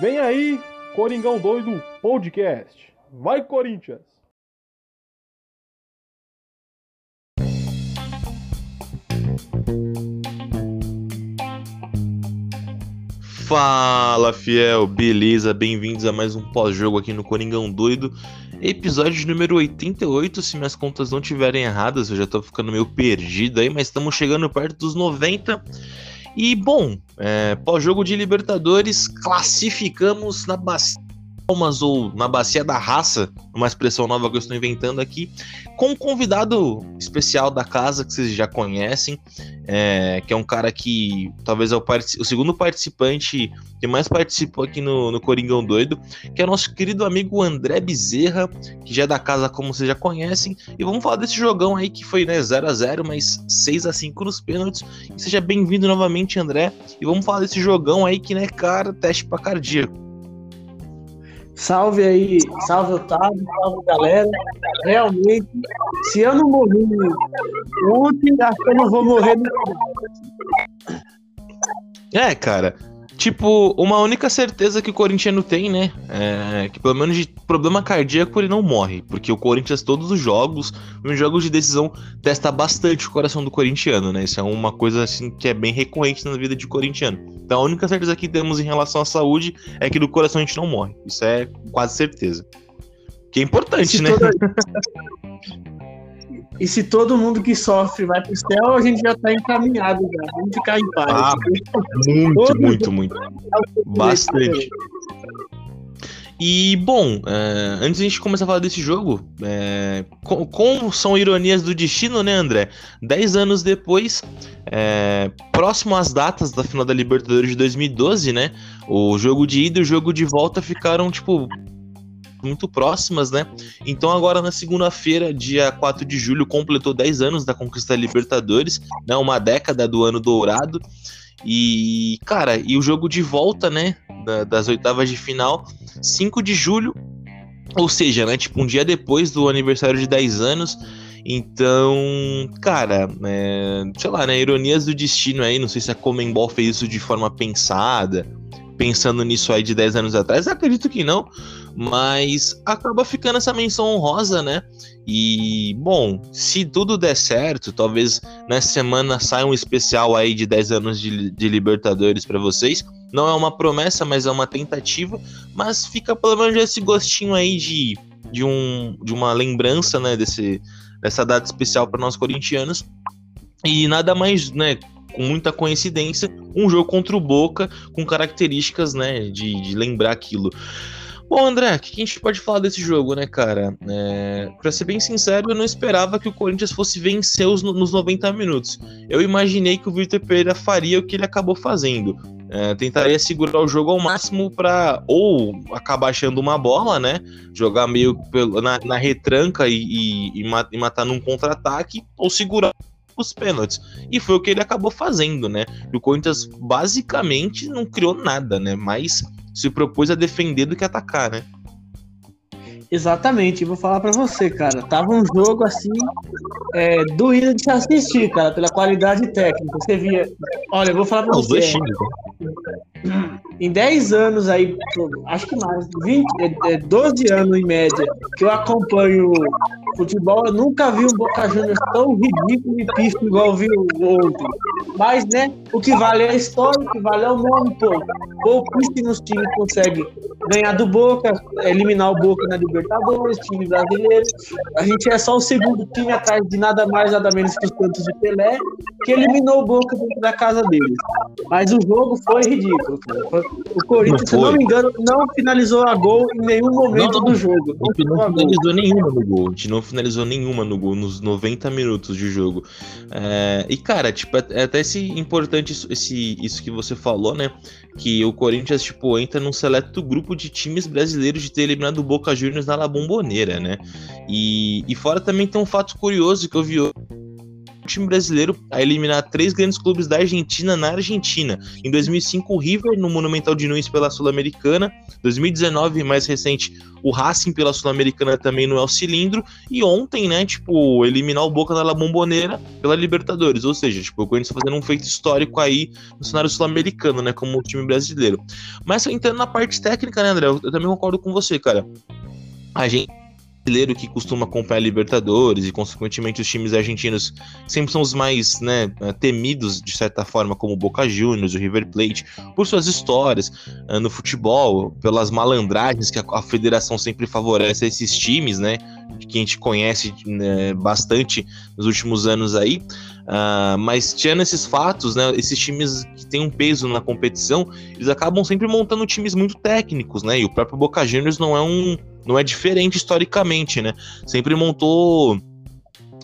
Vem aí, Coringão Doido Podcast. Vai, Corinthians! Fala, fiel, beleza? Bem-vindos a mais um pós-jogo aqui no Coringão Doido. Episódio número 88, se minhas contas não estiverem erradas, eu já tô ficando meio perdido aí, mas estamos chegando perto dos 90. E bom, é, pós-jogo de Libertadores, classificamos na bacia Almas ou na Bacia da Raça, uma expressão nova que eu estou inventando aqui, com um convidado especial da casa que vocês já conhecem, é, que é um cara que talvez é o, o, segundo participante que mais participou aqui no, no Coringão Doido, que é nosso querido amigo André Bezerra, que já é da casa como vocês já conhecem, e vamos falar desse jogão aí que foi né, 0 a 0 mas 6 a 5 nos pênaltis. E seja bem-vindo novamente, André, e vamos falar desse jogão aí que, né, cara, teste para cardíaco. Salve aí, salve Otávio, salve galera. Realmente, se eu não morri ontem, acho que eu não vou morrer. É, cara. Tipo, uma única certeza que o corintiano tem, né? É que pelo menos de problema cardíaco ele não morre. Porque o Corinthians, todos os jogos, nos jogos de decisão, testa bastante o coração do corintiano, né? Isso é uma coisa assim que é bem recorrente na vida de corintiano. Então a única certeza que temos em relação à saúde é que do coração a gente não morre. Isso é quase certeza. Que é importante, né? E se todo mundo que sofre vai pro céu, a gente já tá encaminhado já. Vamos ficar em paz. Ah, muito, muito, muito. Bastante. E, bom, é, antes de a gente começar a falar desse jogo, é, com, com, são ironias do destino, né, André? Dez anos depois, é, próximo às datas da final da Libertadores de 2012, né? O jogo de ida e o jogo de volta ficaram, tipo, muito próximas, né? Então agora na segunda-feira, dia 4 de julho, completou 10 anos da conquista da Libertadores, né? Uma década do ano dourado. E, cara, e o jogo de volta, né, das oitavas de final, 5 de julho, ou seja, né, tipo um dia depois do aniversário de 10 anos. Então, cara, é, sei lá, né, ironias do destino aí, não sei se a Comembol fez isso de forma pensada, pensando nisso aí de 10 anos atrás, acredito que não, mas acaba ficando essa menção honrosa, né? E, bom, se tudo der certo, talvez nessa semana saia um especial aí de 10 anos de, de Libertadores para vocês. Não é uma promessa, mas é uma tentativa. Mas fica pelo menos esse gostinho aí de, de, um, de uma lembrança, né? Desse, dessa data especial para nós corintianos. E nada mais, né? Com muita coincidência, um jogo contra o Boca com características, né, de, de lembrar aquilo. Bom, André, o que a gente pode falar desse jogo, né, cara? É, pra ser bem sincero, eu não esperava que o Corinthians fosse vencer os, nos 90 minutos. Eu imaginei que o Vitor Pereira faria o que ele acabou fazendo. É, tentaria segurar o jogo ao máximo para ou acabar achando uma bola, né? Jogar meio pelo, na, na retranca e, e, e matar num contra-ataque, ou segurar os pênaltis. E foi o que ele acabou fazendo, né? O Corinthians basicamente não criou nada, né? Mas se propôs a defender do que atacar, né? Exatamente, vou falar para você, cara. Tava um jogo assim, é, doído de se assistir, cara, pela qualidade técnica. Você via. Olha, eu vou falar pra Os você. Dois times, né? Em 10 anos aí, acho que mais, 20, 12 anos em média, que eu acompanho futebol, eu nunca vi um Boca Juniors tão ridículo e pífio igual vi ontem. Mas, né, o que vale é a história, o que vale é o nome, pô. Pouquíssimos times conseguem ganhar do Boca, eliminar o Boca na Libertadores, time brasileiro. A gente é só o segundo time atrás de nada mais, nada menos que os Santos de Pelé, que eliminou o Boca dentro da casa deles. Mas o jogo foi ridículo, cara. O Corinthians, se não me engano, não finalizou a gol em nenhum momento não, não, do jogo. Não, não finalizou nenhuma no gol. A gente não finalizou nenhuma no gol nos 90 minutos de jogo. É, e, cara, tipo, é, é até esse importante isso, esse, isso que você falou, né? Que o Corinthians, tipo, entra num seleto grupo de times brasileiros de ter eliminado o Boca Juniors na La Bombonera, né? E, e fora também tem um fato curioso que eu vi time brasileiro a eliminar três grandes clubes da Argentina na Argentina. Em 2005, o River no Monumental de Nunes pela Sul-Americana. 2019, mais recente, o Racing pela Sul-Americana também no El Cilindro. E ontem, né, tipo, eliminar o Boca na La Bombonera pela Libertadores. Ou seja, tipo, o Corinthians fazendo um feito histórico aí no cenário sul-americano, né, como o time brasileiro. Mas entrando na parte técnica, né, André, eu também concordo com você, cara. A gente brasileiro que costuma acompanhar Libertadores e, consequentemente, os times argentinos sempre são os mais né, temidos, de certa forma, como o Boca Juniors, o River Plate, por suas histórias uh, no futebol, pelas malandragens que a, a, federação sempre favorece a esses times, né? Que a gente conhece né, bastante nos últimos anos aí. Uh, mas tirando esses fatos, né, esses times que têm um peso na competição, eles acabam sempre montando times muito técnicos, né? E o próprio Boca Juniors não é um não é diferente historicamente, né? Sempre montou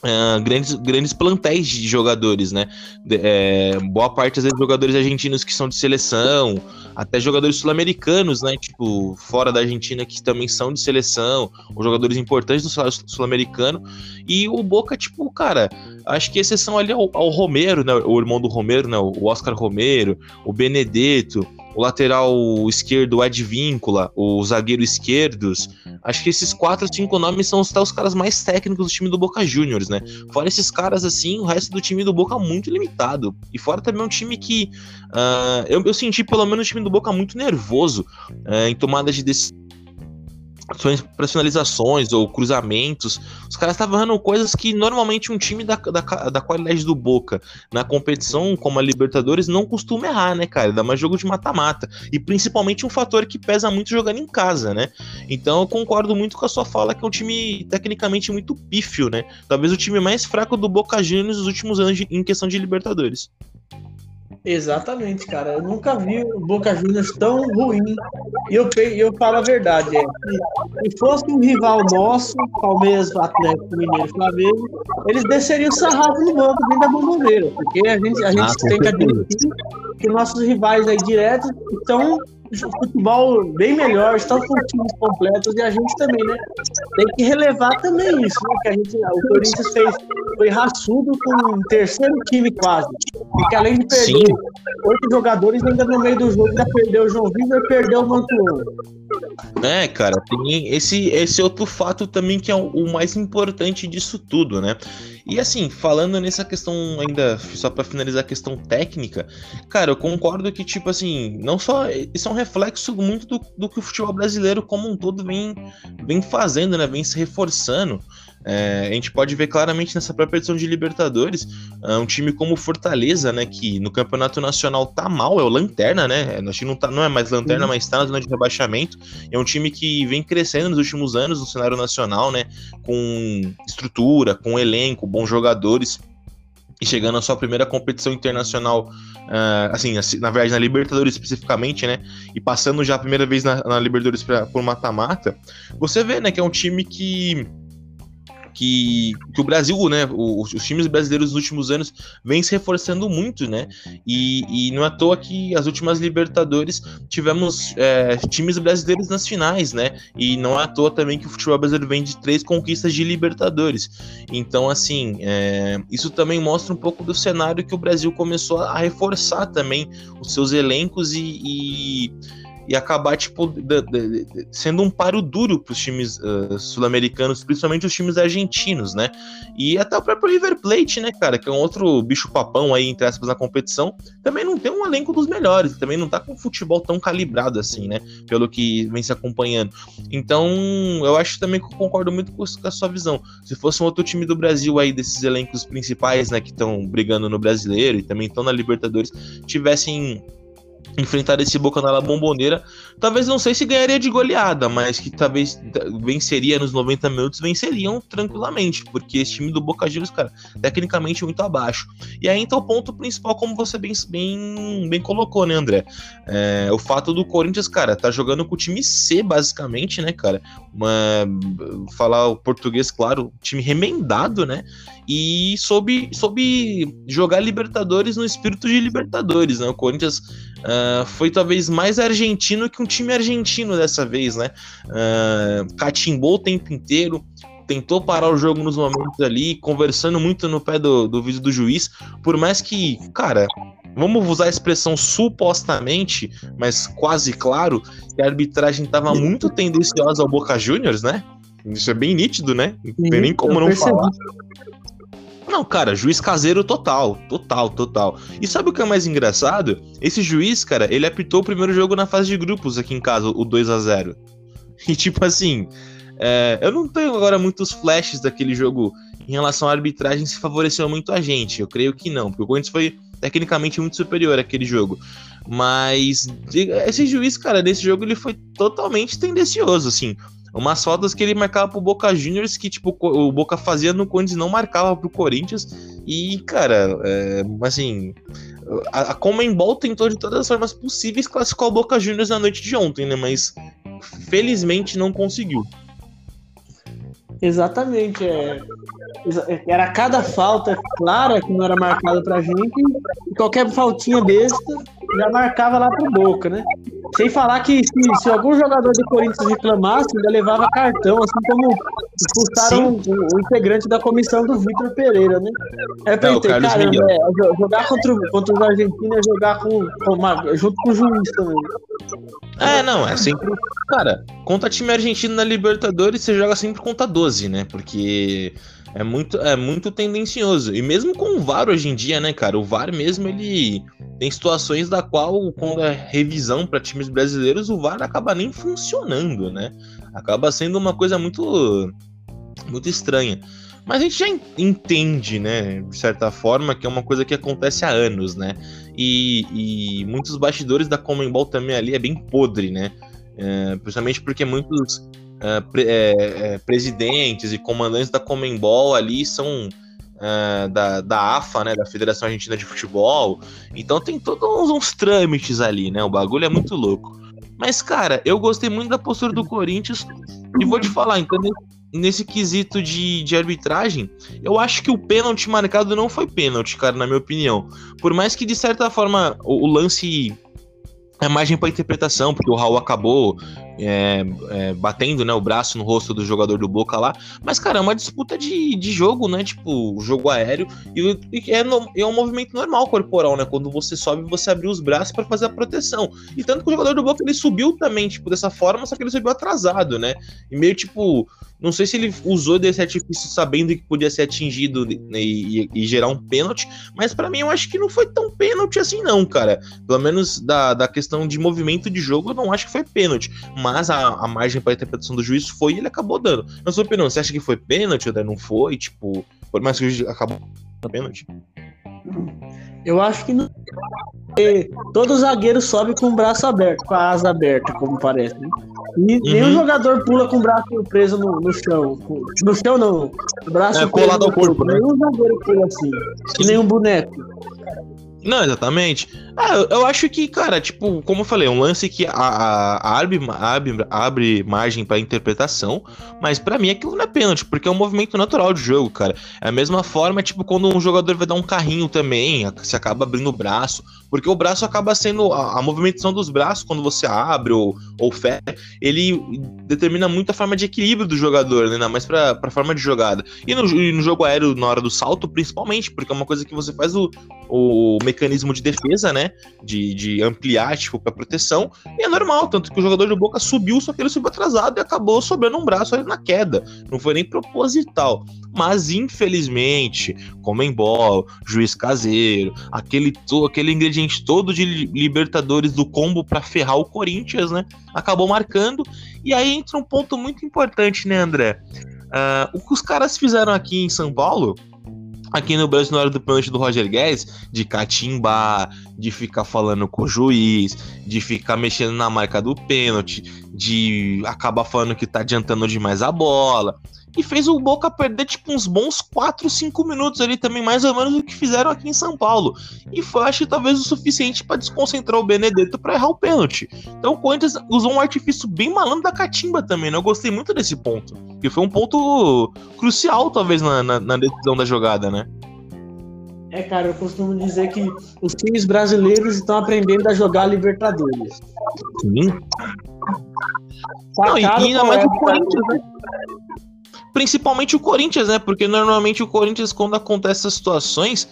Uh, grandes, grandes plantéis de jogadores, né? De, é, boa parte às vezes jogadores argentinos que são de seleção, até jogadores sul-americanos, né? Tipo, fora da Argentina que também são de seleção, ou jogadores importantes do sul-americano. E o Boca, tipo, cara, acho que exceção ali ao, ao Romero, né? O irmão do Romero, né? O Oscar Romero, o Benedetto, o lateral esquerdo, Ed Víncula, o zagueiro esquerdos. Acho que esses quatro, cinco nomes são os, os caras mais técnicos do time do Boca Juniors, né? Fora esses caras, assim, o resto do time do Boca muito limitado. E fora também um time que uh, eu, eu, senti, pelo menos, o time do Boca muito nervoso uh, em tomadas de decisão para finalizações ou cruzamentos. Os caras estavam errando coisas que normalmente um time da, da, da, qualidade do Boca na competição como a Libertadores não costuma errar, né, cara? Dá mais jogo de mata-mata. E principalmente um fator que pesa muito jogando em casa, né? Então eu concordo muito com a sua fala que é um time tecnicamente muito pífio, né? Talvez o time mais fraco do Boca Juniors nos últimos anos de, em questão de Libertadores. Exatamente, cara. Eu nunca vi o Boca Juniors tão ruim. E eu, eu falo a verdade, é se fosse um rival nosso, Palmeiras, Atlético Mineiro Flamengo, eles desceriam o sarrafo no banco dentro da bomboneira. Porque a gente, a gente ah, tem que admitir que nossos rivais aí diretos estão futebol bem melhor, estão com times completos e a gente também, né? Tem que relevar também isso, né? Que a gente, o Corinthians fez, foi raçudo com um terceiro time quase. Porque além de perder Sim. oito jogadores, ainda no meio do jogo ainda perdeu o João Vitor e perdeu o Mantuano. É, cara, tem esse, esse outro fato também que é o, o mais importante disso tudo, né? E assim, falando nessa questão ainda, só para finalizar a questão técnica, cara, eu concordo que, tipo assim, não só. Isso é um reflexo muito do, do que o futebol brasileiro como um todo vem, vem fazendo, né? Vem se reforçando. É, a gente pode ver claramente nessa própria edição de Libertadores, é, um time como Fortaleza, né, que no campeonato nacional tá mal, é o Lanterna, né? Acho que não, tá, não é mais Lanterna, uhum. mas tá na zona de rebaixamento. É um time que vem crescendo nos últimos anos no cenário nacional, né? Com estrutura, com elenco, bons jogadores e chegando à sua primeira competição internacional, uh, assim, na verdade na Libertadores especificamente, né? E passando já a primeira vez na, na Libertadores pra, por mata-mata, você vê, né, que é um time que que, que o Brasil, né, os, os, times brasileiros nos últimos anos vêm se reforçando muito, né? E, e não é à toa que as últimas Libertadores tivemos é, times brasileiros nas finais, né? E não é à toa também que o futebol brasileiro vem de três conquistas de Libertadores. Então, assim, é, isso também mostra um pouco do cenário que o Brasil começou a reforçar também os seus elencos e, e e acabar, tipo, de, de, de, sendo um paro duro para os times uh, sul-americanos, principalmente os times argentinos, né? E até o próprio River Plate, né, cara, que é um outro bicho-papão aí, entre aspas, na competição, também não tem um elenco dos melhores, também não tá com futebol tão calibrado assim, né? Pelo que vem se acompanhando. Então, eu acho também que eu concordo muito com a sua visão. Se fosse um outro time do Brasil aí, desses elencos principais, né, que estão brigando no brasileiro e também estão na Libertadores, tivessem enfrentar esse Boca na bomboneira, talvez não sei se ganharia de goleada, mas que talvez venceria nos 90 minutos, venceriam tranquilamente, porque esse time do Boca Juniors, cara, tecnicamente muito abaixo. E aí então o ponto principal, como você bem, bem, bem colocou, né, André? É, o fato do Corinthians, cara, tá jogando com o time C, basicamente, né, cara? Uma, falar o português, claro, time remendado, né? E soube, soube jogar Libertadores no espírito de Libertadores, né? O Corinthians uh, foi talvez mais argentino que um time argentino dessa vez, né? Uh, catimbou o tempo inteiro, tentou parar o jogo nos momentos ali, conversando muito no pé do, do vídeo do juiz, por mais que, cara, vamos usar a expressão supostamente, mas quase claro, que a arbitragem estava muito tendenciosa ao Boca Juniors, né? Isso é bem nítido, né? Não tem nem como não percebi. falar. Não, cara, juiz caseiro total, total, total. E sabe o que é mais engraçado? Esse juiz, cara, ele apitou o primeiro jogo na fase de grupos aqui em casa, o 2 a 0 E tipo assim, é, eu não tenho agora muitos flashes daquele jogo em relação à arbitragem se favoreceu muito a gente. Eu creio que não, porque o Corinthians foi tecnicamente muito superior àquele jogo. Mas esse juiz, cara, nesse jogo ele foi totalmente tendencioso, assim. Umas faltas que ele marcava pro Boca Juniors que, tipo, o Boca fazia no Corinthians não marcava pro Corinthians. E, cara, é, assim, a, a Comembol tentou de todas as formas possíveis classificar o Boca Juniors na noite de ontem, né? Mas felizmente não conseguiu. Exatamente, é. Era cada falta clara que não era marcada pra gente, e qualquer faltinha besta já marcava lá pro Boca, né? Sem falar que se, se algum jogador do Corinthians reclamasse, ainda levava cartão, assim como expulsaram o, o, integrante da comissão do Vitor Pereira, né? Aí eu pensei, é, caramba, é, jogar contra, contra os argentinos é jogar com, com uma, junto com o juiz também. É, não, é sempre. Cara, contra time argentino na Libertadores, você joga sempre contra 12, né? Porque é muito, é muito tendencioso. E mesmo com o VAR hoje em dia, né, cara? O VAR mesmo, ele tem situações da qual, quando é revisão para times brasileiros, o VAR acaba nem funcionando, né? Acaba sendo uma coisa muito, muito estranha. Mas a gente já entende, né, de certa forma, que é uma coisa que acontece há anos, né? E, e muitos bastidores da Comembol também ali é bem podre, né? É, principalmente porque muitos uh, pre é, é, presidentes e comandantes da Comembol ali são uh, da, da AFA, né, da Federação Argentina de Futebol. Então tem todos uns, uns trâmites ali, né? O bagulho é muito louco. Mas, cara, eu gostei muito da postura do Corinthians e vou te falar, então, nesse quesito de, de arbitragem, eu acho que o pênalti marcado não foi pênalti, cara, na minha opinião. Por mais que, de certa forma, o, o lance é margem para interpretação, porque o Raul acabou é, é, batendo né, o braço no rosto do jogador do Boca lá. Mas, cara, é uma disputa de, de jogo, né? Tipo, jogo aéreo. E, e é, no, é um movimento normal corporal, né? Quando você sobe, você abre os braços para fazer a proteção. E tanto que o jogador do Boca ele subiu também, tipo, dessa forma, só que ele subiu atrasado, né? E meio tipo. Não sei se ele usou desse artifício sabendo que podia ser atingido e, e, e gerar um pênalti, mas para mim eu acho que não foi tão pênalti assim, não, cara. Pelo menos da, da questão de movimento de jogo, eu não acho que foi pênalti mas a, a margem para interpretação do juiz foi e ele acabou dando. Na sua opinião, você acha que foi pênalti ou não foi? Tipo, por mais que o juiz acabou pênalti? Eu acho que não. Todo zagueiro sobe com o braço aberto, com a asa aberta, como parece. Né? E uhum. nenhum jogador pula com o braço preso no, no chão. No chão não. O braço é, colado ao corpo, né? Nenhum zagueiro pula assim. Que nem um boneco. Não, exatamente. Ah, eu, acho que, cara, tipo, como eu falei, é um lance que a, a, abre, abre, abre margem para interpretação, mas para mim aquilo não é pênalti, porque é um movimento natural de jogo, cara. É a mesma forma, tipo, quando um jogador vai dar um carrinho também, você acaba abrindo o braço, porque o braço acaba sendo. A, a movimentação dos braços, quando você abre ou, ou fecha, ele determina muito a forma de equilíbrio do jogador, né? Ainda mais pra, pra forma de jogada. E no, e no jogo aéreo, na hora do salto, principalmente, porque é uma coisa que você faz o, o mecanismo de defesa, né? De, de ampliar, tipo, pra proteção. E é normal, tanto que o jogador de boca subiu, só que ele subiu atrasado e acabou sobrando um braço ali na queda. Não foi nem proposital. Mas, infelizmente, Comembol, juiz caseiro, aquele, aquele ingrediente todo de Libertadores do combo para ferrar o Corinthians, né? Acabou marcando. E aí entra um ponto muito importante, né, André? Uh, o que os caras fizeram aqui em São Paulo aqui no Brasil na hora do pênalti do Roger Guedes, de catimbar, de ficar falando com o juiz, de ficar mexendo na marca do pênalti, de acabar falando que tá adiantando demais a bola. E fez o Boca perder tipo uns bons 4, 5 minutos ali também, mais ou menos o que fizeram aqui em São Paulo. E foi, acho talvez o suficiente para desconcentrar o Benedetto para errar o pênalti. Então o Corinthians usou um artifício bem malandro da catimba também, né? Eu gostei muito desse ponto. Que foi um ponto crucial, talvez, na, na, na decisão da jogada, né? É, cara, eu costumo dizer que os times brasileiros estão aprendendo a jogar Libertadores. Sim. Não, e ainda mais o Corinthians, né? Principalmente o Corinthians, né? Porque normalmente o Corinthians, quando acontece essas situações,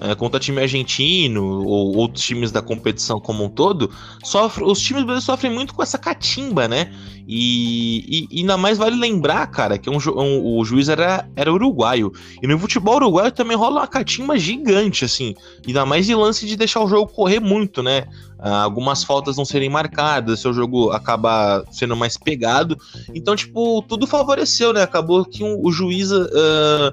é, contra time argentino ou outros times da competição como um todo, sofre, os times brasileiros sofrem muito com essa catimba, né? E, e, e ainda mais vale lembrar, cara, que um, um, o juiz era, era uruguaio. E no futebol uruguaio também rola uma catimba gigante, assim. Ainda mais de lance de deixar o jogo correr muito, né? Ah, algumas faltas não serem marcadas, seu jogo acaba sendo mais pegado. Então, tipo, tudo favoreceu, né? Acabou que um, o juiz. Uh,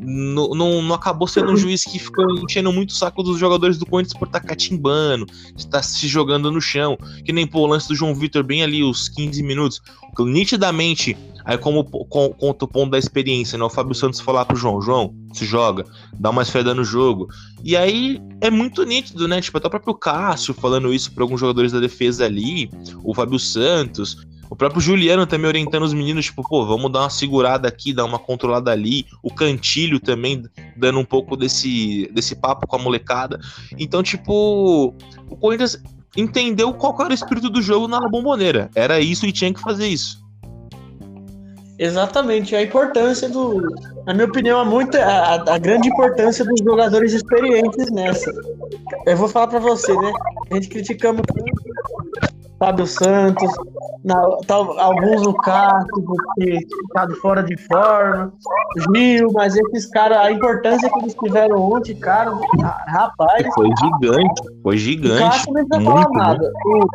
não, não, acabou sendo um juiz que ficou enchendo muito o saco dos jogadores do Corinthians por estar tá catimbando, estar se jogando no chão. Que nem pô, o lance do João Vitor, bem ali, os 15 minutos. Nitidamente, aí como com, conta o ponto da experiência, né? O Fábio Santos falar pro João, João, se joga, dá uma esfera no jogo. E aí é muito nítido, né? Tipo, até o próprio Cássio falando isso para alguns jogadores da defesa ali, o Fábio Santos. O próprio Juliano também orientando os meninos, tipo, pô, vamos dar uma segurada aqui, dar uma controlada ali. O Cantilho também dando um pouco desse, desse papo com a molecada. Então, tipo, o Corinthians entendeu qual era o espírito do jogo na bomboneira. Era isso e tinha que fazer isso. Exatamente, a importância do. Na minha opinião, é muito, a, a grande importância dos jogadores experientes nessa. Eu vou falar para você, né? A gente criticamos Fábio Santos, na, tal, alguns no Castro, porque ficado fora de forma, Gil, mas esses caras, a importância que eles tiveram ontem, cara, rapaz. Foi gigante, foi gigante. O não precisa falar nada. O,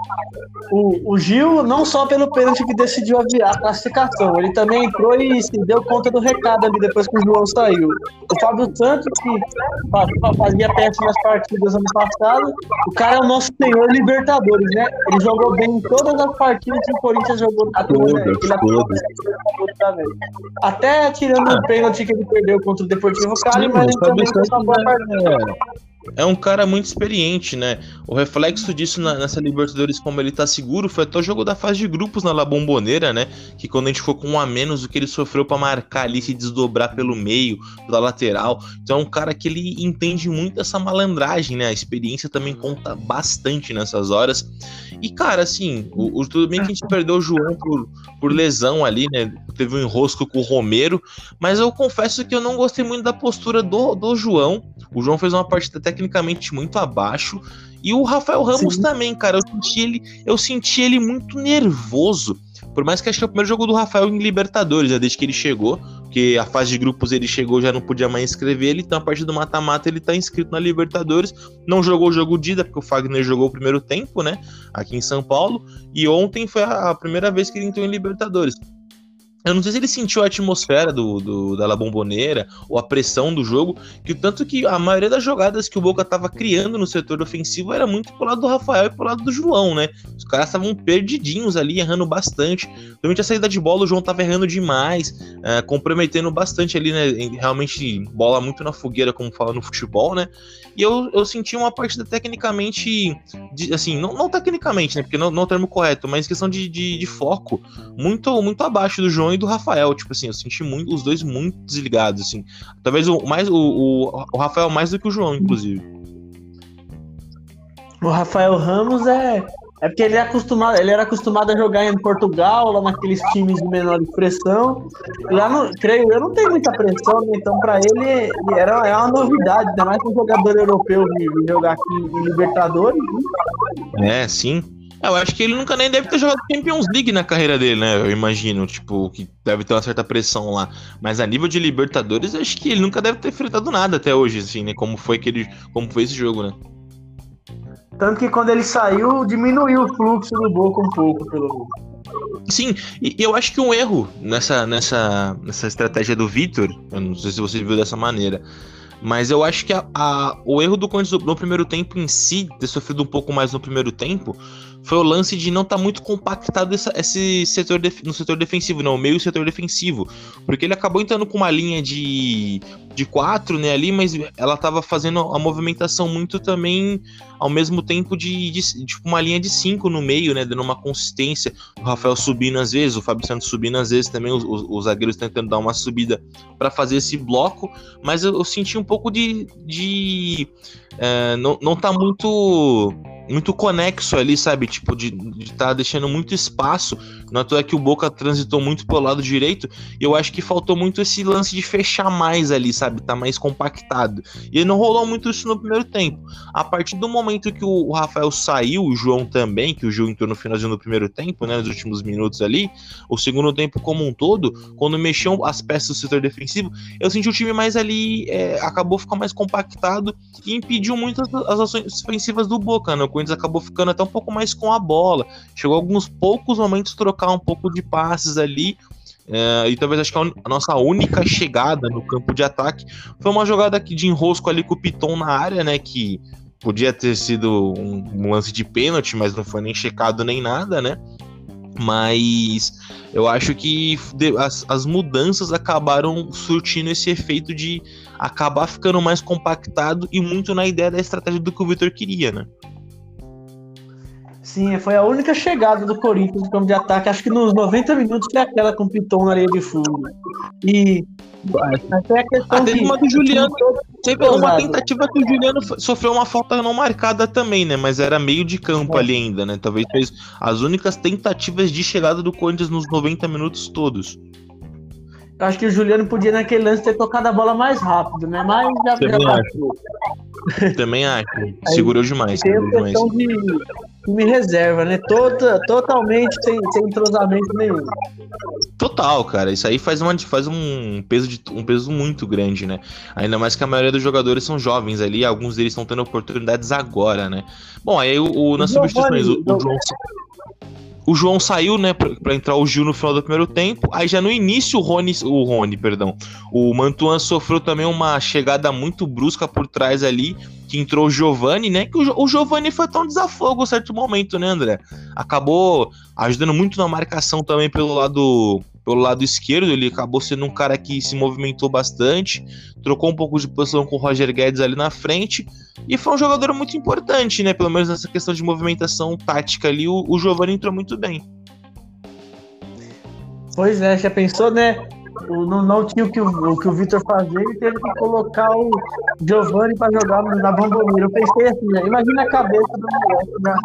o, o, Gil, não só pelo pênalti que decidiu aviar a classificação, ele também entrou e se deu conta do recado ali depois que o João saiu. O Fábio Santos, que fazia péssimas partidas ano passado, o cara é o nosso senhor Libertadores, né? Ele jogou bem em todas as partidas que o Corinthians jogou na também. Até tirando o pênalti que ele perdeu contra o Deportivo Cali, mas ele também fez uma boa partida é um cara muito experiente, né? O reflexo disso na, nessa Libertadores, como ele tá seguro, foi até o jogo da fase de grupos na La Bombonera, né? Que quando a gente ficou com um a menos, o que ele sofreu para marcar ali, se desdobrar pelo meio, pela lateral. Então é um cara que ele entende muito essa malandragem, né? A experiência também conta bastante nessas horas. E, cara, assim, o, o tudo bem que a gente perdeu o João por, por lesão ali, né? Teve um enrosco com o Romero, mas eu confesso que eu não gostei muito da postura do, do João. O João fez uma partida tecnicamente muito abaixo. E o Rafael Ramos Sim. também, cara. Eu senti, ele, eu senti ele muito nervoso. Por mais que acho que é o primeiro jogo do Rafael em Libertadores, né, desde que ele chegou. Porque a fase de grupos ele chegou, já não podia mais inscrever ele. Então, a partir do mata-mata, ele tá inscrito na Libertadores. Não jogou o jogo de ida, porque o Fagner jogou o primeiro tempo, né? Aqui em São Paulo. E ontem foi a primeira vez que ele entrou em Libertadores. Eu não sei se ele sentiu a atmosfera do, do, da La Bomboneira ou a pressão do jogo, que tanto que a maioria das jogadas que o Boca estava criando no setor ofensivo era muito pro lado do Rafael e pro lado do João, né? Os caras estavam perdidinhos ali, errando bastante. Principalmente a saída de bola, o João tava errando demais, é, comprometendo bastante ali, né? Realmente bola muito na fogueira, como fala no futebol, né? E eu, eu senti uma partida tecnicamente, de, assim, não, não tecnicamente, né? Porque não, não é o termo correto, mas questão de, de, de foco, muito, muito abaixo do João e do Rafael. Tipo assim, eu senti muito, os dois muito desligados, assim. Talvez o, mais, o, o, o Rafael mais do que o João, inclusive. O Rafael Ramos é. É porque ele, é acostumado, ele era acostumado a jogar em Portugal, lá naqueles times de menor expressão. Lá, no, creio eu, não tem muita pressão, né? então para ele, ele era, é uma novidade, ainda mais um jogador europeu de jogar aqui em Libertadores. Né? É, sim. É, eu acho que ele nunca nem deve ter jogado Champions League na carreira dele, né? Eu imagino, tipo, que deve ter uma certa pressão lá. Mas a nível de Libertadores, eu acho que ele nunca deve ter enfrentado nada até hoje, assim, né? Como foi que ele, como foi esse jogo, né? Tanto que quando ele saiu, diminuiu o fluxo do Boca um pouco pelo Sim, e eu acho que um erro nessa, nessa, nessa estratégia do Vitor, eu não sei se você viu dessa maneira, mas eu acho que a, a, o erro do Corinthians no primeiro tempo em si, ter sofrido um pouco mais no primeiro tempo, foi o lance de não estar tá muito compactado essa, esse setor no setor defensivo, não, meio setor defensivo. Porque ele acabou entrando com uma linha de, de quatro, né, ali, mas ela estava fazendo a movimentação muito também ao mesmo tempo de, de, tipo uma linha de cinco no meio, né, dando uma consistência. O Rafael subindo às vezes, o Fábio Santos subindo às vezes também, os, os, os zagueiros tentando dar uma subida para fazer esse bloco, mas eu, eu, senti um pouco de. de é, não, não tá muito muito conexo ali, sabe? Tipo, de estar tá deixando muito espaço. Não é que o Boca transitou muito pelo lado direito. E eu acho que faltou muito esse lance de fechar mais ali, sabe? Tá mais compactado. E não rolou muito isso no primeiro tempo. A partir do momento que o Rafael saiu, o João também, que o João entrou no finalzinho do primeiro tempo, né? Nos últimos minutos ali. O segundo tempo como um todo, quando mexeu as peças do setor defensivo, eu senti o time mais ali. É, acabou ficando mais compactado e impediu muito as, as ações ofensivas do Boca, né? Corinthians acabou ficando até um pouco mais com a bola. Chegou alguns poucos momentos trocar um pouco de passes ali. É, e talvez acho que a, nossa única chegada no campo de ataque foi uma jogada aqui de enrosco ali com o Piton na área, né? Que podia ter sido um, um lance de pênalti, mas não foi nem checado nem nada, né? Mas eu acho que as, as, mudanças acabaram surtindo esse efeito de acabar ficando mais compactado e muito na ideia da estratégia do que o Vitor queria, né? Sim, foi a única chegada do Corinthians no campo de ataque. Acho que nos 90 minutos foi aquela com o Piton na areia de fundo. E até a questão ah, teve uma do Juliano. Teve uma tentativa que o Juliano sofreu uma falta não marcada também, né? Mas era meio de campo é. ali ainda, né? Talvez fez as únicas tentativas de chegada do Corinthians nos 90 minutos todos. Eu acho que o Juliano podia naquele lance ter tocado a bola mais rápido, né? Mas já, Também já acho. Também acho. Segurou demais. Tem a questão de time reserva, né? Toda, totalmente sem, sem entrosamento nenhum. Total, cara. Isso aí faz, uma, faz um, peso de, um peso muito grande, né? Ainda mais que a maioria dos jogadores são jovens ali, alguns deles estão tendo oportunidades agora, né? Bom, aí o, o nas substituições, o, o João. O João saiu, né, pra, pra, entrar o Gil no final do primeiro tempo. Aí já no início o Rony, o Rony, perdão, o Mantuan sofreu também uma chegada muito brusca por trás ali, que entrou o Giovani, né? Que o, o Giovani foi tão desafogo em certo momento, né, André? Acabou ajudando muito na marcação também pelo lado pelo lado esquerdo, ele acabou sendo um cara que se movimentou bastante, trocou um pouco de posição com o Roger Guedes ali na frente, e foi um jogador muito importante, né? Pelo menos nessa questão de movimentação tática ali, o, o Giovanni entrou muito bem. Pois é, já pensou, né? Não, não tinha o que o, o, que o Vitor fazia e teve que colocar o Giovanni para jogar na Bombonera. Eu pensei assim, né? imagina a cabeça do moleque na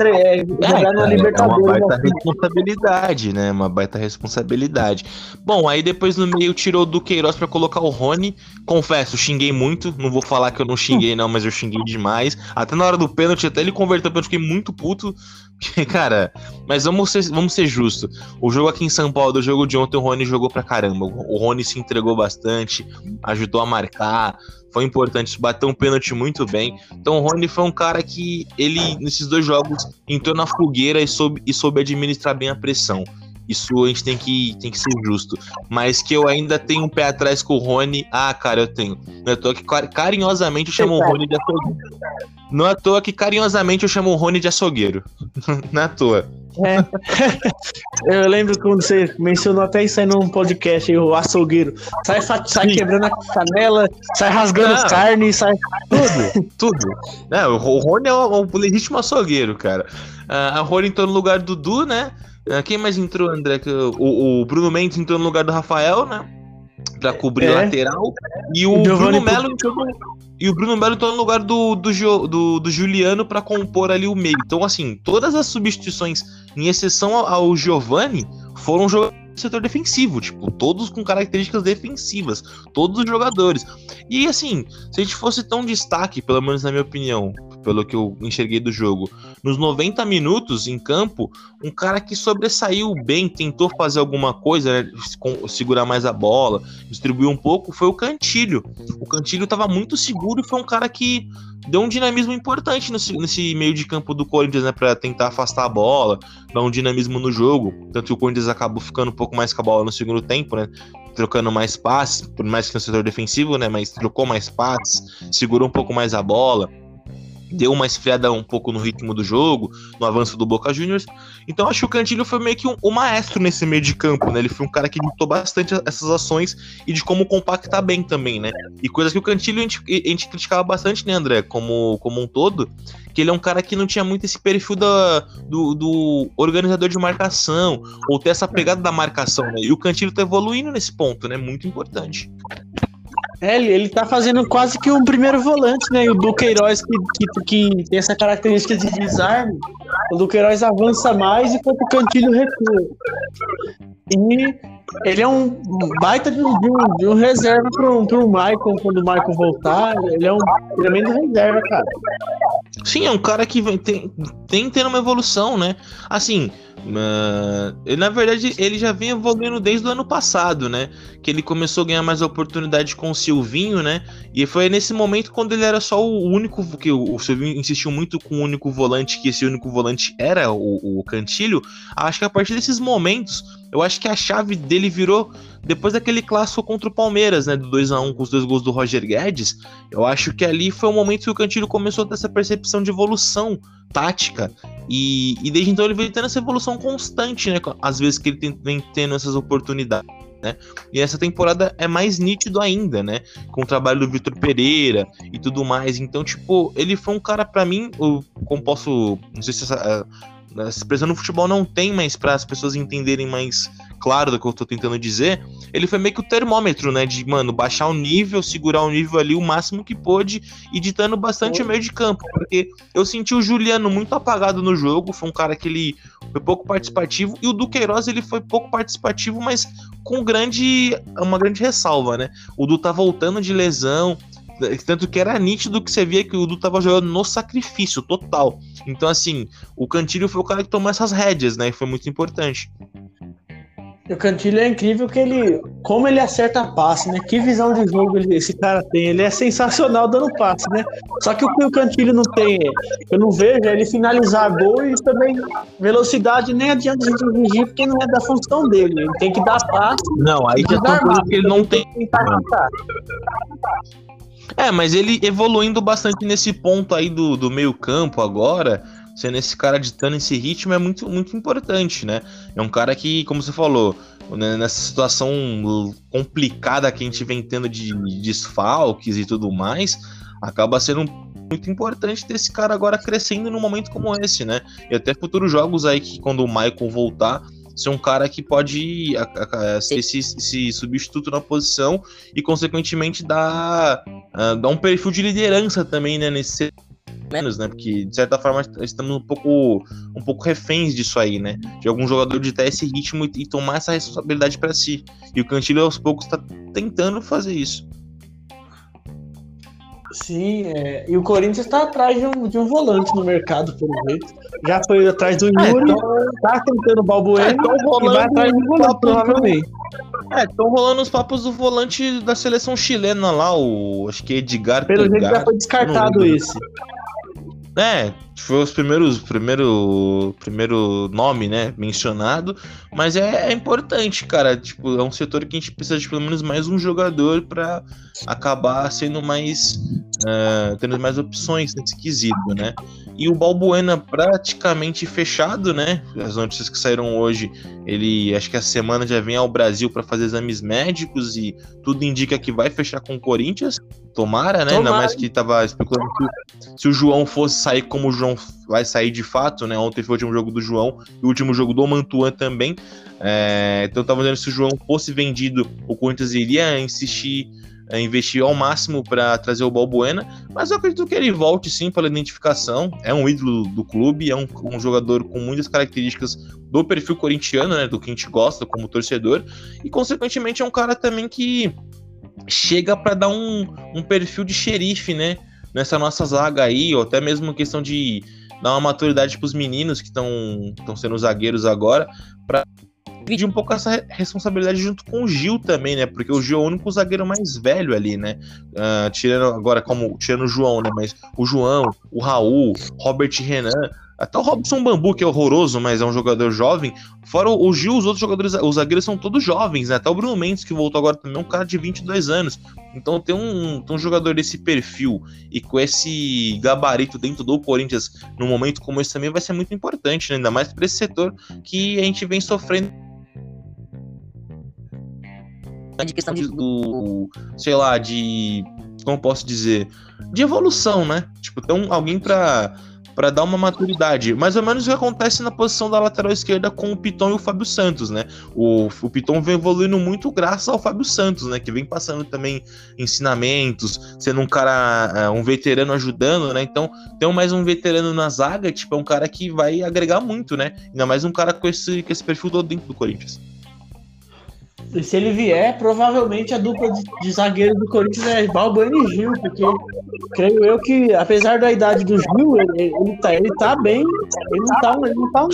é, jogar na Libertadores. É uma baita assim. responsabilidade, né? Uma baita responsabilidade. Bom, aí depois no meio tirou do Queiroz para colocar o Rony. Confesso, xinguei muito. Não vou falar que eu não xinguei, não, mas eu xinguei demais. Até na hora do pênalti, até ele converteu, eu fiquei muito puto. Cara, mas vamos ser, vamos ser justos. O jogo aqui em São Paulo, do jogo de ontem, o Rony jogou pra caramba. O Rony se entregou bastante, ajudou a marcar, foi importante, bateu um pênalti muito bem. Então o Rony foi um cara que ele, nesses dois jogos, entrou na fogueira e soube, e soube administrar bem a pressão. Isso a gente tem que, tem que ser justo. Mas que eu ainda tenho um pé atrás com o Rony. Ah, cara, eu tenho. Não é à toa que carinhosamente eu chamo o Rony de açougueiro. Não é à toa que carinhosamente eu chamo o Rony de açougueiro. Não é à toa. É. Eu lembro quando você mencionou até isso aí num podcast, aí, o açougueiro. Sai, sai quebrando a canela, sai rasgando Não. carne, sai. Tudo, tudo. É, o Rony é o, o legítimo açougueiro, cara. Uh, a Rony entrou no lugar do Dudu, né? Uh, quem mais entrou, André? O, o Bruno Mendes entrou no lugar do Rafael, né? Pra cobrir é. lateral. E o Bruno Melo entrou no e o Bruno Melo entrou no lugar do, do, do, do Juliano para compor ali o meio. Então, assim, todas as substituições, em exceção ao Giovani, foram jogadores do setor defensivo, tipo, todos com características defensivas, todos os jogadores. E assim, se a gente fosse tão destaque, pelo menos na minha opinião, pelo que eu enxerguei do jogo. Nos 90 minutos em campo, um cara que sobressaiu bem, tentou fazer alguma coisa, né, segurar mais a bola, distribuir um pouco, foi o Cantilho. O Cantilho estava muito seguro e foi um cara que deu um dinamismo importante nesse, nesse meio de campo do Corinthians, né, para tentar afastar a bola, dar um dinamismo no jogo. Tanto que o Corinthians acabou ficando um pouco mais com a bola no segundo tempo, né? trocando mais passes, por mais que no setor defensivo, né? Mas trocou mais passes, segurou um pouco mais a bola deu uma esfriada um pouco no ritmo do jogo, no avanço do Boca Juniors. Então acho que o Cantilho foi meio que um, um, maestro nesse meio de campo, né? Ele foi um cara que lutou bastante essas ações e de como compactar bem também, né? E coisas que o Cantilho a gente, a gente criticava bastante, né, André? Como, como um todo, que ele é um cara que não tinha muito esse perfil da, do, do organizador de marcação, ou ter essa pegada da marcação, né? E o Cantilho tá evoluindo nesse ponto, né? Muito importante. É, ele, ele tá fazendo quase que um primeiro volante, né? E o Duqueiroz, que, que, que tem essa característica de desarme, o Duqueiroz avança mais enquanto o Cantilho recua. E ele é um baita de um, de um, reserva pro, pro Michael quando o Michael voltar. Ele é um tremendo reserva, cara. Sim, é um cara que vem, tem, tem tendo uma evolução, né? Assim, uh, na verdade, ele já vem evoluindo desde o ano passado, né? Que ele começou a ganhar mais oportunidade com o Silvinho, né? E foi nesse momento quando ele era só o único, que o, o Silvinho insistiu muito com o único volante, que esse único volante era o, o Cantilho. Acho que a partir desses momentos eu acho que a chave dele virou depois daquele clássico contra o Palmeiras, né? Do 2 a 1 com os dois gols do Roger Guedes. Eu acho que ali foi o momento que o Cantilho começou a ter essa percepção de evolução tática. E, e desde então ele veio tendo essa evolução constante, né? Às vezes que ele tem, vem tendo essas oportunidades. Né? E essa temporada é mais nítido ainda, né? Com o trabalho do Vitor Pereira e tudo mais. Então, tipo, ele foi um cara para mim, eu, como posso, não sei se essa, essa expressão no futebol não tem, mas para as pessoas entenderem mais claro do que eu tô tentando dizer, ele foi meio que o termômetro, né? De, mano, baixar o nível, segurar o nível ali o máximo que pôde e ditando bastante o meio de campo. Porque eu senti o Juliano muito apagado no jogo, foi um cara que ele foi pouco participativo, e o Duqueiroz ele foi pouco participativo, mas com grande, uma grande ressalva, né? O Du tá voltando de lesão, tanto que era nítido que você via que o Du tava jogando no sacrifício total. Então, assim, o Cantilho foi o cara que tomou essas rédeas, né? E foi muito importante. O Cantilho é incrível que ele. Como ele acerta passe, né? Que visão de jogo esse cara tem. Ele é sensacional dando passe, né? Só que o que o Cantilho não tem, eu não vejo, é ele finalizar gol e também velocidade nem adianta a gente exigir, porque não é da função dele. Ele tem que dar passe. Não, aí já são coisas que ele não tem. É, mas ele evoluindo bastante nesse ponto aí do, do meio campo agora, sendo esse cara ditando esse ritmo é muito, muito importante, né? É um cara que, como você falou, né, nessa situação complicada que a gente vem tendo de, de desfalques e tudo mais, acaba sendo muito importante ter esse cara agora crescendo num momento como esse, né? E até futuros jogos aí que quando o Michael voltar, ser um cara que pode a, a, a, ser esse, esse, substituto na posição e, consequentemente, dar, uh, dar um perfil de liderança também, né, nesse menos, né? Porque de certa forma estamos um pouco um pouco reféns disso aí, né? De algum jogador de ter esse ritmo e, e tomar essa responsabilidade para si. E o Cantilho aos poucos está tentando fazer isso. Sim, é. e o Corinthians está atrás de um, de um volante no mercado, pelo jeito. Já foi atrás do é, Yuri, é, tá tentando o Balbuena é, e vai atrás do volante, provavelmente. É, estão rolando os papos do volante da seleção chilena lá, o acho que é Edgar. Pelo jeito já foi descartado esse. É, foi os primeiros, primeiro, primeiro nome, né, mencionado, mas é, é, importante, cara, tipo, é um setor que a gente precisa de pelo menos mais um jogador para acabar sendo mais, uh, tendo mais opções nesse quesito, né, e o Balbuena praticamente fechado, né, as notícias que saíram hoje, ele, acho que a semana já vem ao Brasil para fazer exames médicos e tudo indica que vai fechar com o Corinthians, tomara, né, Tomara. ainda mais que tava especulando que se o João fosse sair como o João vai sair de fato, né? Ontem foi o último jogo do João e o último jogo do Mantuan também. É, então tava dizendo se o João fosse vendido, o Corinthians iria insistir é, investir ao máximo para trazer o Balbuena, mas eu acredito que ele volte sim pela identificação. É um ídolo do clube, é um, um, jogador com muitas características do perfil corintiano, né? Do que a gente gosta como torcedor, e consequentemente é um cara também que chega para dar um, um perfil de xerife, né? nessa nossa zaga aí, ou até mesmo questão de dar uma maturidade para os meninos que estão sendo zagueiros agora, para dividir um pouco essa responsabilidade junto com o Gil também, né? Porque o Gil é o único zagueiro mais velho ali, né? Uh, tirando agora, como tirando o João, né? Mas o João, o Raul, Robert Renan, até o Robson Bambu, que é horroroso, mas é um jogador jovem. Fora o Gil, os outros jogadores, os zagueiros são todos jovens, né? Até o Bruno Mendes, que voltou agora também, é um cara de 22 anos. Então ter um, ter um jogador desse perfil e com esse gabarito dentro do Corinthians num momento como esse também vai ser muito importante, né? ainda mais para esse setor que a gente vem sofrendo de questão de, do, sei lá, de como posso dizer, de evolução, né? Tipo, ter um, alguém para para dar uma maturidade. Mais ou menos o que acontece na posição da lateral esquerda com o Piton e o Fábio Santos, né? O, o Piton vem evoluindo muito graças ao Fábio Santos, né? Que vem passando também ensinamentos, sendo um cara, é, um veterano ajudando, né? Então, ter mais um veterano na zaga, tipo, é um cara que vai agregar muito, né? Ainda mais um cara com esse, com esse perfil todo dentro do Corinthians. E se ele vier, provavelmente a dupla de, de zagueiro do Corinthians é Balbuena e Gil, porque creio eu que, apesar da idade do Gil, ele, ele, tá, ele tá bem, ele não tá, ele não tá um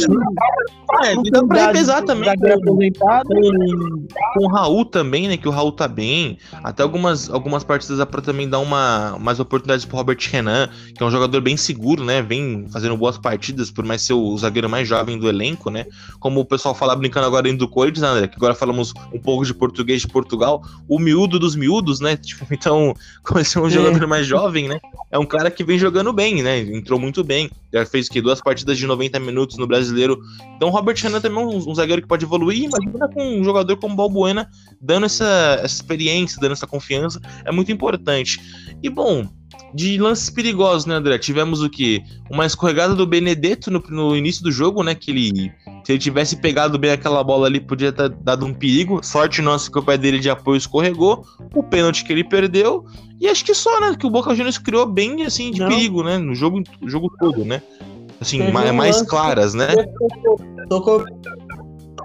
é, não dá pra revezar também com, com, com, o Raul também, né? Que o Raul tá bem. Até algumas, algumas partidas dá pra também dar uma, mais oportunidades pro Robert Renan, que é um jogador bem seguro, né? Vem fazendo boas partidas, por mais ser o, zagueiro mais jovem do elenco, né? Como o pessoal fala brincando agora dentro do Corinthians, né, André? Que agora falamos um pouco de português de Portugal, o miúdo dos miúdos, né? Tipo, então, como esse é um é. jogador mais jovem, né? É um cara que vem jogando bem, né? Entrou muito bem. Já fez que duas partidas de 90 minutos no brasileiro. Então, o Robert Renan também é um, um zagueiro que pode evoluir. Imagina com um jogador como o Balbuena dando essa, essa experiência, dando essa confiança. É muito importante. E bom, de lances perigosos, né, André? Tivemos o que? Uma escorregada do Benedetto no, no, início do jogo, né? Que ele, se ele tivesse pegado bem aquela bola ali, podia ter dado um perigo. Sorte nossa que o pé dele de apoio escorregou. O pênalti que ele perdeu. E acho que só, né? Que o Boca Juniors criou bem, assim, de Não. perigo, né? No jogo, no jogo todo, né? Assim, mais, mais claras, né? Tocou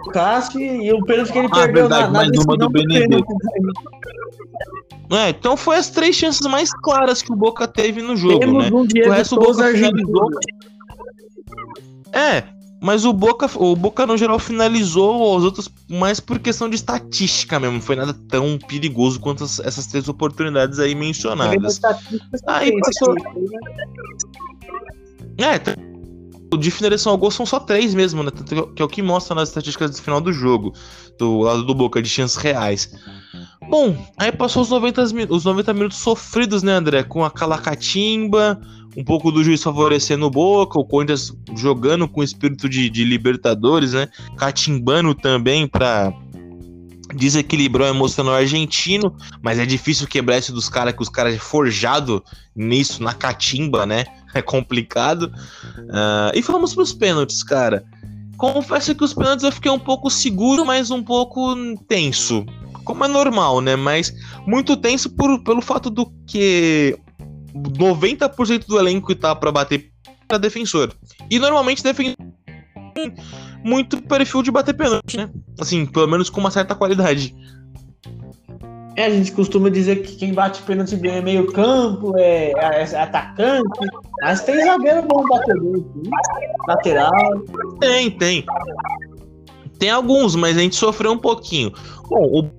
o Cássio e o pênalti que ele ah, perdeu verdade, na, na mais uma do Benedetto. É, então foi as três chances mais claras que o Boca teve no jogo, Temos né? Um o resto o Boca finalizou. É, mas o Boca, o Boca no geral finalizou os outros mais por questão de estatística mesmo. Não foi nada tão perigoso quanto essas três oportunidades aí mencionadas. Aí passou. É, de finalização ao gol são só três mesmo, né? Que é o que mostra nas estatísticas do final do jogo, do lado do Boca, de chances reais. Bom, aí passou os 90, os 90 minutos sofridos, né, André? Com aquela catimba, um pouco do juiz favorecendo o Boca, o Corinthians jogando com espírito de, de Libertadores, né? Catimbando também para desequilibrar emocional argentino, mas é difícil quebrar isso dos caras, que os caras é forjado nisso, na catimba, né? É complicado. Uh, e vamos pros pênaltis, cara. Confesso que os pênaltis eu fiquei um pouco seguro, mas um pouco tenso como é normal, né? Mas muito tenso por, pelo fato do que 90% do elenco tá para bater para defensor. E normalmente defensor muito perfil de bater pênalti, né? Assim, pelo menos com uma certa qualidade. É, a gente costuma dizer que quem bate pênalti bem é meio campo, é, é, é atacante, mas tem zagueiro bom batedor, lateral. Tem, tem. Tem alguns, mas a gente sofreu um pouquinho. Bom, o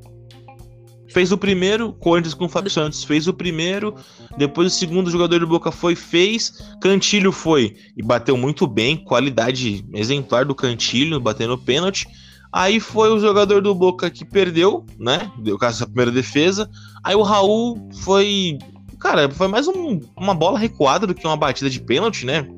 Fez o primeiro, Corinthians com o Fábio Santos fez o primeiro, depois o segundo jogador do Boca foi, fez, Cantilho foi e bateu muito bem, qualidade exemplar do Cantilho, batendo pênalti. Aí foi o jogador do Boca que perdeu, né? Deu caso da primeira defesa. Aí o Raul foi. Cara, foi mais um, uma bola recuada do que uma batida de pênalti, né?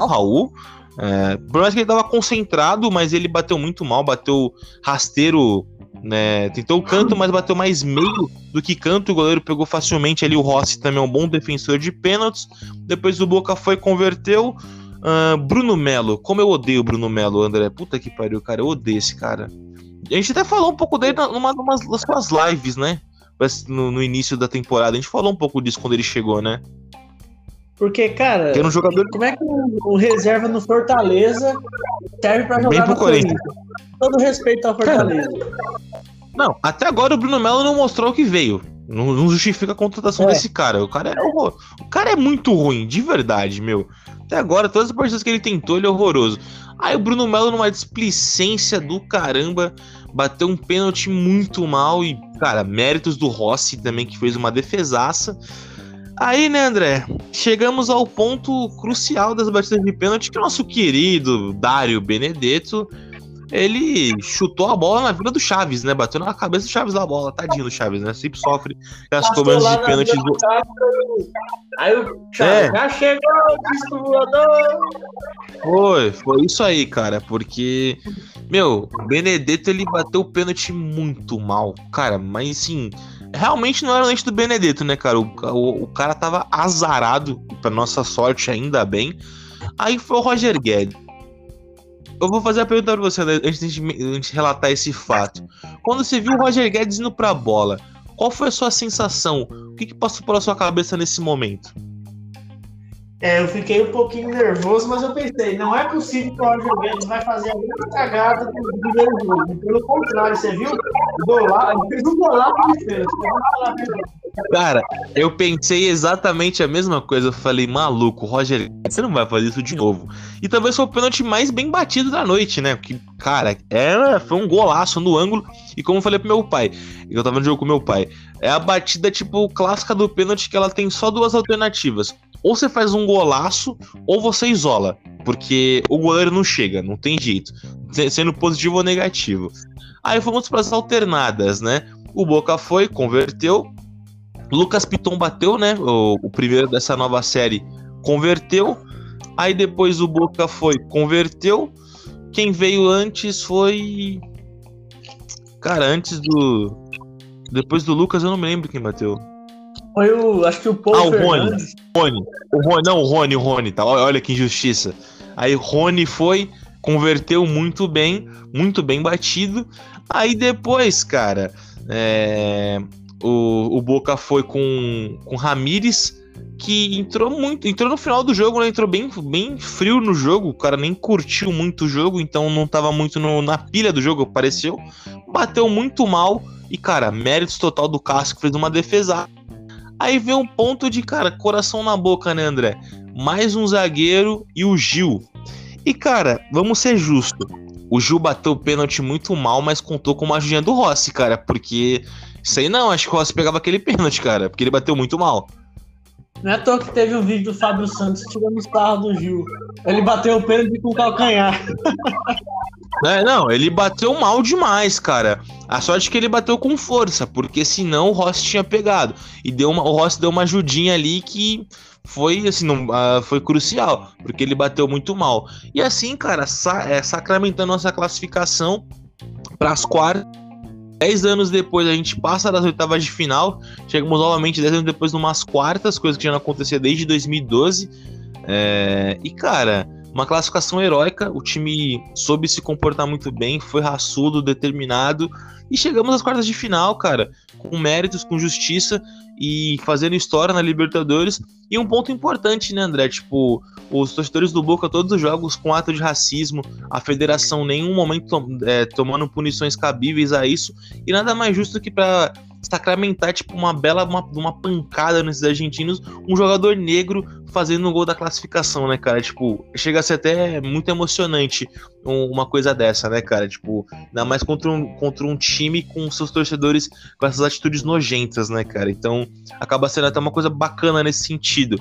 O Raul. É, por mais que ele tava concentrado, mas ele bateu muito mal, bateu rasteiro né? Tentou canto, mas bateu mais meio do que canto. O goleiro pegou facilmente ali. O Rossi também é um bom defensor de pênaltis. Depois o Boca foi converteu. Uh, Bruno Melo, como eu odeio o Bruno Melo, André. Puta que pariu, cara. Eu odeio esse cara. A gente até falou um pouco dele numa, numa das suas lives, né? No, no, início da temporada. A gente falou um pouco disso quando ele chegou, né? Porque, cara, um jogador... como é que o, reserva no Fortaleza serve pra jogar Bem pro no Corinthians? Todo respeito ao Fortaleza. Não, até agora o Bruno Melo não mostrou o que veio. Não, não justifica a contratação é. desse cara. O cara é horror... O cara é muito ruim, de verdade, meu. Até agora, todas as partidas que ele tentou, ele é horroroso. Aí o Bruno Melo, numa displicência do caramba, bateu um pênalti muito mal. E, cara, méritos do Rossi também, que fez uma defesaça. Aí, né, André? Chegamos ao ponto crucial das batidas de pênalti que o nosso querido Dário Benedetto ele chutou a bola na vida do Chaves, né? Bateu na cabeça do Chaves a bola. Tadinho do Chaves, né? Sempre sofre as cobranças de pênalti. Do... Aí o Chaves é. já chegou, distribuidor. Foi, foi isso aí, cara. Porque, meu, o Benedetto ele bateu o pênalti muito mal. Cara, mas assim realmente não era o lente do Benedetto, né, cara? O, o, o, cara tava azarado, pra nossa sorte, ainda bem. Aí foi o Roger Guedes. Eu vou fazer a pergunta pra você, né, antes de, antes de relatar esse fato. Quando você viu o Roger Guedes indo pra bola, qual foi a sua sensação? O que, que passou pela sua cabeça nesse momento? É, eu fiquei um pouquinho nervoso, mas eu pensei, não é possível que o Roger Guedes vai fazer a mesma cagada do primeiro jogo. Pelo contrário, você viu? Golar, fez um golaço. Cara, eu pensei exatamente a mesma coisa. Eu falei, maluco, Roger, você não vai fazer isso de novo. E talvez foi o pênalti mais bem batido da noite, né? Porque, cara, era, foi um golaço no ângulo. E como eu falei pro meu pai, eu tava no jogo com meu pai, é a batida, tipo, clássica do pênalti que ela tem só duas alternativas ou você faz um golaço ou você isola, porque o goleiro não chega, não tem jeito, sendo positivo ou negativo. Aí fomos para as alternadas, né? O Boca foi, converteu. Lucas Piton bateu, né? O, o primeiro dessa nova série converteu. Aí depois o Boca foi, converteu. Quem veio antes foi. Cara, antes do. Depois do Lucas, eu não me lembro quem bateu. Foi o. Acho que o Paul Ah, o Rony. O Rony. Não, o Rony, o Rony, tá? Olha, olha que injustiça. Aí Rony foi, converteu muito bem, muito bem batido. Aí depois, cara, é, o, o Boca foi com, com Ramires, que entrou muito. Entrou no final do jogo, né? Entrou bem, bem frio no jogo. O cara nem curtiu muito o jogo, então não tava muito no, na pilha do jogo, pareceu. Bateu muito mal. E, cara, méritos total do Casco, fez uma defesa Aí vem um ponto de, cara, coração na boca, né, André? Mais um zagueiro e o Gil. E, cara, vamos ser justos. O Gil bateu o pênalti muito mal, mas contou com uma ajudinha do Rossi, cara. Porque. Aí não, acho que o Rossi pegava aquele pênalti, cara. Porque ele bateu muito mal. Não é à toa que teve um vídeo do Fábio Santos tirando os carros do Gil. Ele bateu o pênalti com o calcanhar. É, não, ele bateu mal demais, cara. A sorte é que ele bateu com força, porque senão o Rossi tinha pegado. E deu uma, o Rossi deu uma ajudinha ali que foi assim, não, uh, foi crucial, porque ele bateu muito mal. E assim, cara, sa é, sacramentando nossa classificação para as quartas. Dez anos depois a gente passa das oitavas de final, chegamos novamente dez anos depois numas quartas, coisa que já não acontecia desde 2012. É, e cara, uma classificação heróica, o time soube se comportar muito bem, foi raçudo, determinado e chegamos às quartas de final, cara, com méritos, com justiça e fazendo história na Libertadores. E um ponto importante, né, André? Tipo, os torcedores do Boca, todos os jogos com ato de racismo, a federação nenhum momento é, tomando punições cabíveis a isso, e nada mais justo que para sacramentar, tipo, uma bela uma, uma pancada nesses argentinos, um jogador negro fazendo o gol da classificação, né, cara? Tipo, chega a ser até muito emocionante uma coisa dessa, né, cara? Tipo, ainda mais contra um, contra um time com seus torcedores com essas atitudes nojentas, né, cara? Então, acaba sendo até uma coisa bacana nesse sentido.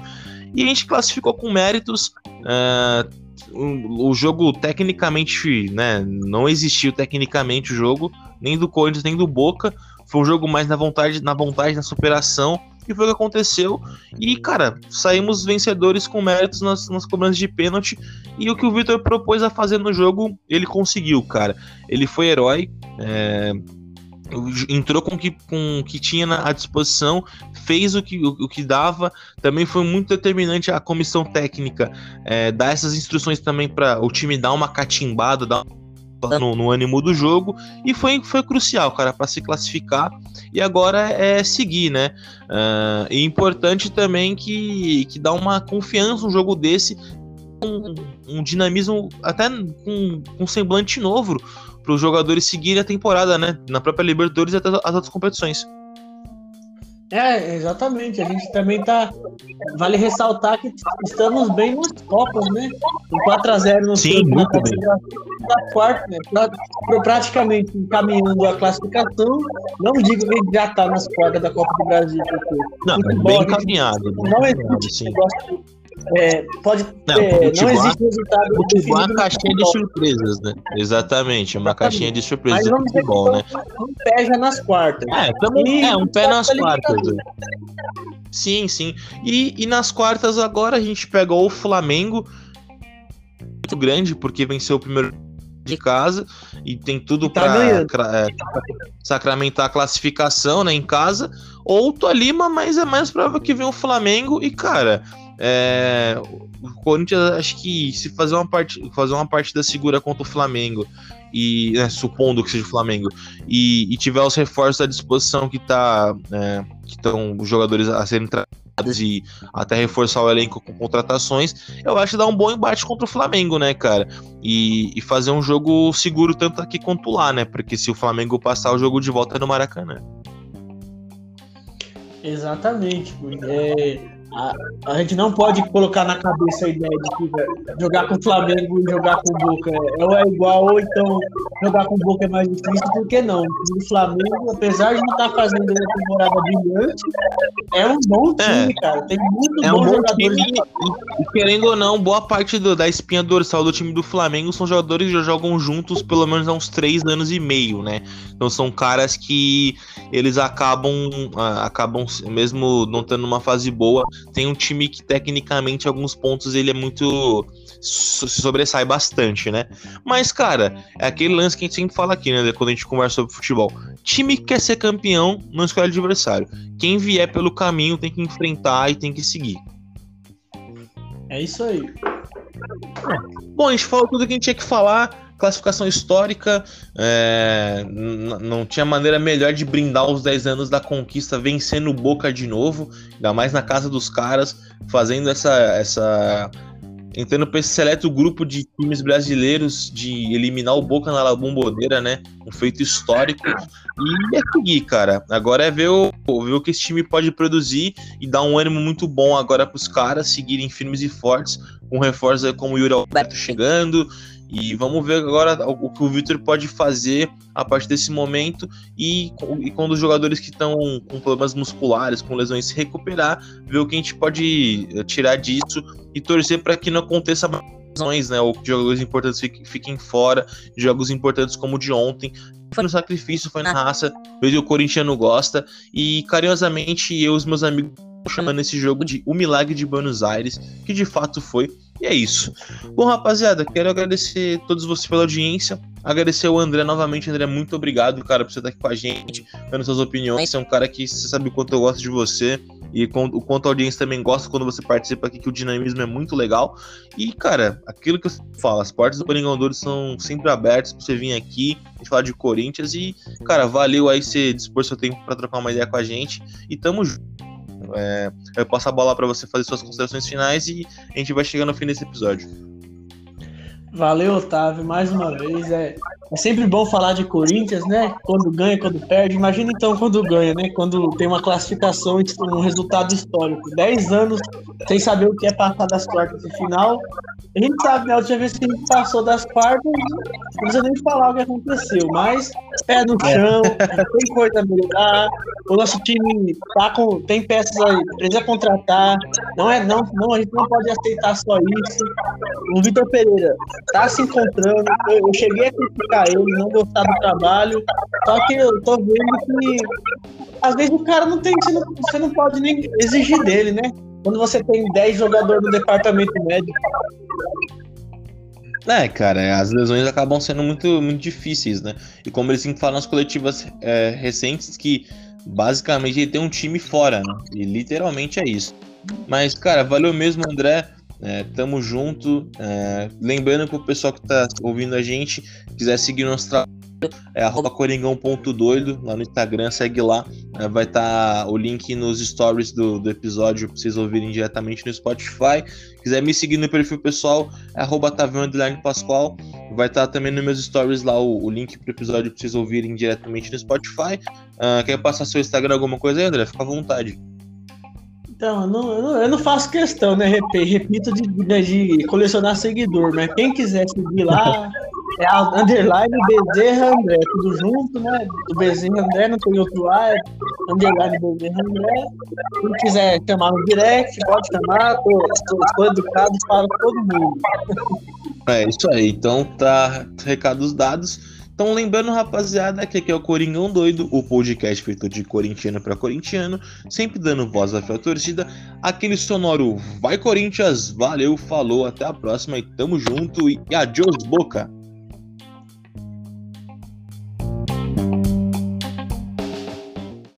E a gente classificou com méritos. Uh, o jogo tecnicamente, né, não existiu tecnicamente o jogo, nem do Corinthians, nem do Boca. Foi um jogo mais na vontade, na vontade, na superação. E foi o que aconteceu. E, cara, saímos vencedores com méritos nas, nas cobranças de pênalti. E o que o Vitor propôs a fazer no jogo, ele conseguiu, cara. Ele foi herói. É, entrou com o que, com que tinha à disposição, fez o que, o, o, que dava. Também foi muito determinante a comissão técnica é, dar essas instruções também para o time dar uma catimbada, dar uma no, no ânimo do jogo e foi, foi crucial, cara, para se classificar e agora é seguir, né? Uh, e importante também que, que dá uma confiança um jogo desse, um, um dinamismo até com um semblante novo para os jogadores seguirem a temporada, né? Na própria Libertadores e até as outras competições. É, exatamente. A gente também tá. Vale ressaltar que estamos bem nas Copas, né? Um 4x0 no Sim, muito bem. Da quarta, né? Pra, praticamente encaminhando a classificação. Não digo que já tá nas quartas da Copa do Brasil. Não, futebol, bem encaminhado. Não existe negócio é, pode não, é, não existe resultado. Futebol é uma caixinha de surpresas, né? Exatamente, uma caixinha de surpresas de futebol, né? Um pé já nas quartas. É, também, é um pé nas quartas. Né? Sim, sim. E, e nas quartas agora a gente pega o Flamengo muito grande, porque venceu o primeiro de casa e tem tudo Tá cra- é, sacramentar a classificação, né, em casa, ou Tolima, mas é mais provável que venha o Flamengo e, cara, é, o Corinthians acho que se fazer uma, part... fazer uma partida segura contra o Flamengo e né, supondo que seja o Flamengo e, e tiver os reforços à disposição que tá é, que estão os jogadores a serem tratados e até reforçar o elenco com contratações, eu acho que dá um bom embate contra o Flamengo, né, cara? E, e fazer um jogo seguro tanto aqui quanto lá, né? Porque se o Flamengo passar o jogo de volta é no Maracanã. Exatamente. É, a, a gente não pode colocar na cabeça a ideia de que é, jogar com o Flamengo e jogar com o Boca é, ou é igual, ou então jogar com o Boca é mais difícil, por que não? O Flamengo, apesar de não estar fazendo uma temporada brilhante, é um bom time, cara. Tem muito É um bons bom jogadores. time e, e querendo ou não, boa parte do- da espinha dorsal do time do Flamengo são jogadores que já jogam juntos pelo menos há uns três anos e meio, né? Então são caras que eles acabam, ah, acabam mesmo não tendo uma fase boa, tem um time que tecnicamente em alguns pontos ele é muito se sobressai bastante, né? Mas cara, é aquele lance que a gente sempre fala aqui, né? Quando a gente conversa sobre futebol. Time que quer ser campeão não escolhe adversário. Quem vier pelo caminho tem que enfrentar e tem que seguir. É isso aí. Bom, a gente falou tudo que a gente tinha que falar. Classificação histórica. é, não tinha maneira melhor de brindar os 10 anos da conquista vencendo o Boca de novo. Ainda mais na casa dos caras, fazendo essa. essa entrando para esse seleto grupo de times brasileiros de eliminar o Boca na La Bombonera, né? Um feito histórico. E é seguir, cara. Agora é ver o, ver o que esse time pode produzir e dar um ânimo muito bom agora para os caras seguirem firmes e fortes, com reforços como o Yuri Alberto chegando. E vamos ver agora o que o Victor pode fazer a partir desse momento e, e quando os jogadores que estão com problemas musculares, com lesões se recuperar, ver o que a gente pode eh, tirar disso e torcer para que não aconteça mais lesões, né? Ou que jogadores importantes fiquem, fiquem fora, jogos importantes como o de ontem. Foi no sacrifício, foi na raça, que o corintiano gosta e carinhosamente eu e os meus amigos estão chamando esse jogo de O Milagre de Buenos Aires, que de fato foi. E é isso. Bom, rapaziada, quero agradecer a todos vocês pela audiência. Agradecer ao André novamente. André, muito obrigado, cara, por você estar aqui com a gente, dando suas opiniões. Você é um cara que você sabe o quanto eu gosto de você e o quanto a audiência também gosta quando você participa aqui, que o dinamismo é muito legal. E, cara, aquilo que eu falo, as portas do Coringão Douro são sempre abertas pra você vir aqui, a gente falar de Corinthians. E, cara, valeu aí você dispor seu tempo pra trocar uma ideia com a gente. E tamo junto. É, eu passo a bola pra você fazer suas considerações finais e a gente vai chegando no fim desse episódio. Valeu, Otávio, mais uma vez. É, é sempre bom falar de Corinthians, né? Quando ganha, quando perde. Imagina então quando ganha, né? Quando tem uma classificação, um resultado histórico. Dez anos sem saber o que é passar das quartas de final. A gente sabe, né? A última vez que a gente passou das quartas, não precisa nem falar o que aconteceu, mas pé no chão, tem coisa a melhorar. O nosso time tá com, tem peças aí, precisa contratar. Não é, não, não, a gente não pode aceitar só isso. O Vitor Pereira tá se encontrando. Eu, eu cheguei a criticar ele, não gostar do trabalho. Só que eu tô vendo que às vezes o cara não tem. Você não, você não pode nem exigir dele, né? Quando você tem 10 jogadores no departamento médico. É, cara, as lesões acabam sendo muito, muito difíceis, né? E como eles falam nas coletivas é, recentes, que basicamente ele tem um time fora, né? E literalmente é isso. Mas, cara, valeu mesmo, André. É, tamo junto. É, lembrando que o pessoal que tá ouvindo a gente quiser seguir nosso trabalho, é arroba coringão.doido lá no Instagram, segue lá. É, vai estar o link nos stories do, do episódio pra vocês ouvirem diretamente no Spotify. Quiser me seguir no perfil pessoal, é arroba Pascoal. Vai estar também nos meus stories lá o, o link pro episódio pra vocês ouvirem diretamente no Spotify. Ah, quer passar seu Instagram, alguma coisa aí, André? Fica à vontade. Então, eu não, eu não, eu não faço questão, né? Rep- Repito, de, de, de colecionar seguidor, mas quem quiser seguir lá, é a underline Bezerra André, tudo junto, né? Do Bezerra André, não tem outro A, é underline Bezerra André. Quem quiser chamar no direct, pode chamar, tô, tô, tô educado para todo mundo. É isso aí, então tá recados dados. Então, lembrando, rapaziada, que aqui é o Coringão Doido, o podcast feito de corintiano para corintiano, sempre dando voz à fiel torcida. Aquele sonoro Vai Corinthians, valeu, falou, até a próxima e tamo junto e adiós, boca!